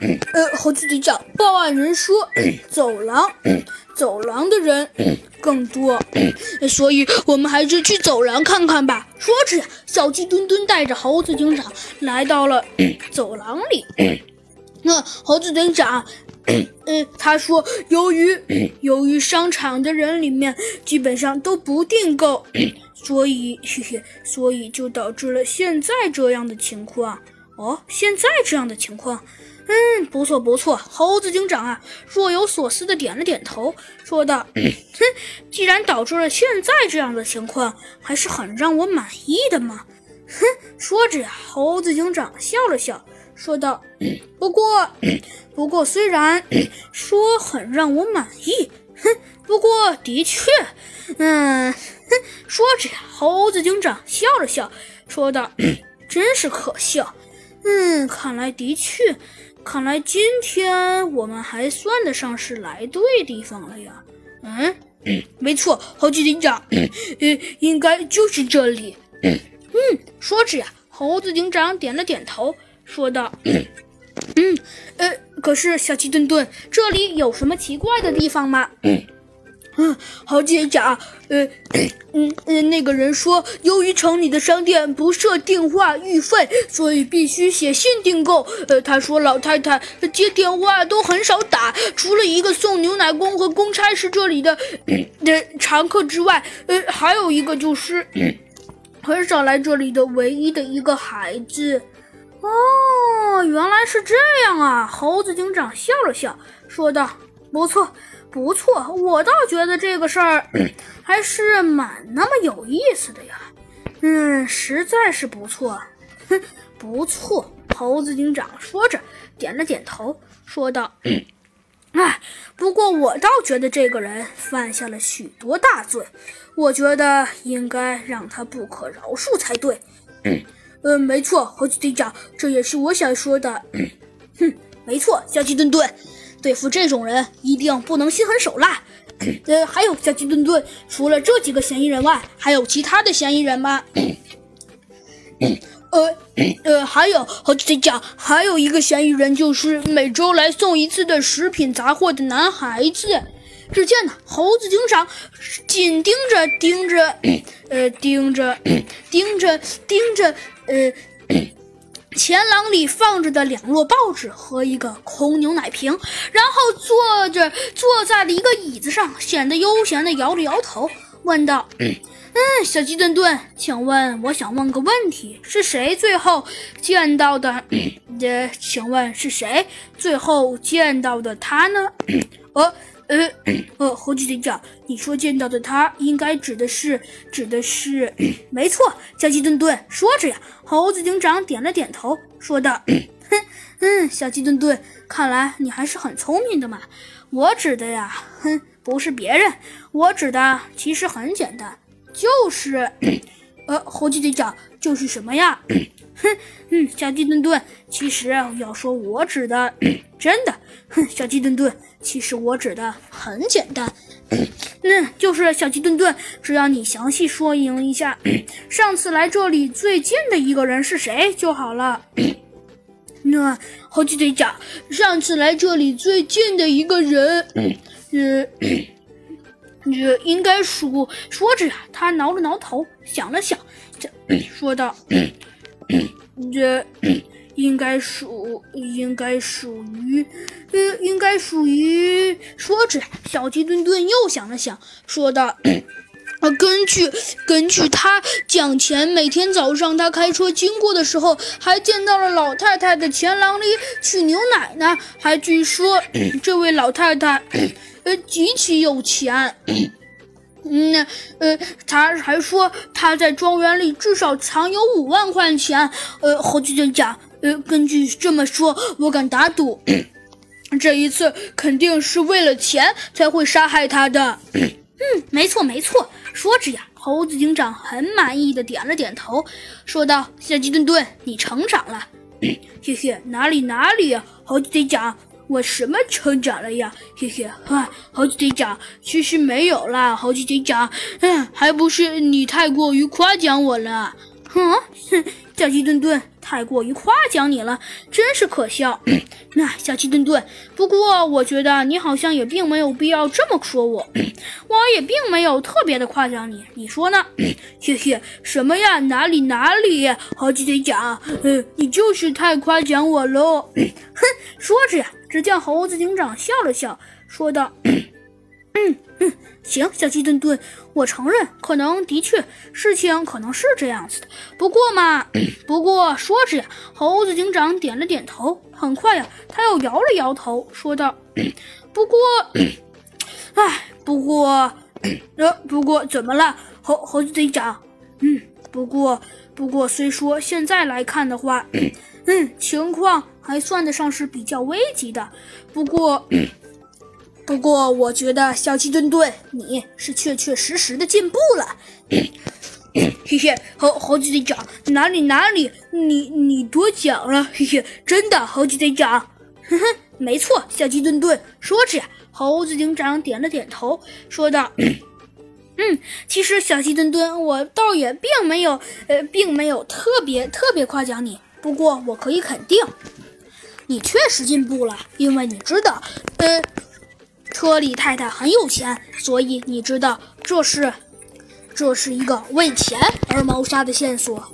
呃，猴子警长，报案人说走廊，走廊的人更多，所以我们还是去走廊看看吧。说着，小鸡墩墩带着猴子警长来到了走廊里。那猴子警长，嗯，他说，由于由于商场的人里面基本上都不订购，所以所以就导致了现在这样的情况。哦，现在这样的情况，嗯，不错不错。猴子警长啊，若有所思的点了点头，说道：“ 哼，既然导致了现在这样的情况，还是很让我满意的嘛。”哼，说着呀，猴子警长笑了笑，说道：“不过，不过虽然说很让我满意，哼，不过的确，嗯，哼。”说着呀，猴子警长笑了笑，说道：“真是可笑。”嗯，看来的确，看来今天我们还算得上是来对地方了呀。嗯，没错，猴子警长，呃，应该就是这里。嗯，说着呀，猴子警长点了点头，说道：“嗯，呃，可是小鸡墩墩，这里有什么奇怪的地方吗？”嗯。嗯，猴警长，呃，嗯嗯，那个人说，由于城里的商店不设电话预费，所以必须写信订购。呃，他说老太太接电话都很少打，除了一个送牛奶工和公差是这里的的常客之外，呃，还有一个就是很少来这里的唯一的一个孩子。哦，原来是这样啊！猴子警长笑了笑，说道：“不错。”不错，我倒觉得这个事儿 还是蛮那么有意思的呀。嗯，实在是不错。哼，不错。猴子警长说着，点了点头，说道：“哎，不过我倒觉得这个人犯下了许多大罪，我觉得应该让他不可饶恕才对。”嗯，呃，没错，猴子警长，这也是我想说的。哼，没错，小鸡墩墩。对付这种人，一定不能心狠手辣。呃，还有小鸡墩墩，除了这几个嫌疑人外，还有其他的嫌疑人吗？呃呃，还有，猴子警长，还有一个嫌疑人，就是每周来送一次的食品杂货的男孩子。只见呢，猴子警长紧盯着盯着，呃，盯着盯着盯着，呃。前廊里放着的两摞报纸和一个空牛奶瓶，然后坐着坐在了一个椅子上，显得悠闲的摇了摇头，问道：“嗯，小鸡顿顿，请问，我想问个问题，是谁最后见到的？呃，请问是谁最后见到的他呢？呃。”呃呃，猴子警长，你说见到的他，应该指的是指的是，没错。小鸡墩墩说着呀，猴子警长点了点头，说道：“哼，嗯，小鸡墩墩，看来你还是很聪明的嘛。我指的呀，哼，不是别人，我指的其实很简单，就是，呃，猴子警长就是什么呀？哼，嗯，小鸡墩墩，其实要说我指的，真的，哼，小鸡墩墩。”其实我指的很简单，嗯，就是小鸡墩墩，只要你详细说明一下，上次来这里最近的一个人是谁就好了。那猴子队长，上次来这里最近的一个人，呃，这应该说……说着呀，他挠了挠头，想了想，这说道：“这。”应该属，应该属于，呃，应该属于。说着，小鸡墩墩又想了想，说道：“啊，根据根据他讲前，每天早上他开车经过的时候，还见到了老太太的前廊里取牛奶呢。还据说这位老太太，呃，极其有钱。嗯，呃，他还说他在庄园里至少藏有五万块钱。呃，猴子警长。”呃，根据这么说，我敢打赌，这一次肯定是为了钱才会杀害他的。嗯，没错没错。说着呀，猴子警长很满意的点了点头，说道：“小鸡墩墩，你成长了。” 嘿嘿，哪里哪里，猴子警长，我什么成长了呀？嘿嘿，哈，猴子警长，其实没有啦，猴子警长，嗯，还不是你太过于夸奖我了。哼，小鸡墩墩。太过于夸奖你了，真是可笑。那小鸡墩墩，不过我觉得你好像也并没有必要这么说我，我也并没有特别的夸奖你，你说呢？嘿嘿，什么呀？哪里哪里？猴子队长，呃，你就是太夸奖我喽。哼，说着呀，只见猴子警长笑了笑，说道。嗯，行，小鸡墩墩，我承认，可能的确事情可能是这样子的。不过嘛，不过说着呀，猴子警长点了点头。很快呀，他又摇了摇头，说道：“不过，哎，不过，呃，不过怎么了，猴猴子队长？嗯，不过，不过虽说现在来看的话，嗯，情况还算得上是比较危急的。不过。”不过，我觉得小鸡墩墩，你是确确实实的进步了。嘿嘿，猴猴子队长，哪里哪里，你你多讲了。嘿嘿，真的，猴子队长。哼哼，没错，小鸡墩墩。说着，猴子警长点了点头，说道：“ 嗯，其实小鸡墩墩，我倒也并没有，呃，并没有特别特别夸奖你。不过，我可以肯定，你确实进步了，因为你知道，呃。”车里太太很有钱，所以你知道这是，这是一个为钱而谋杀的线索。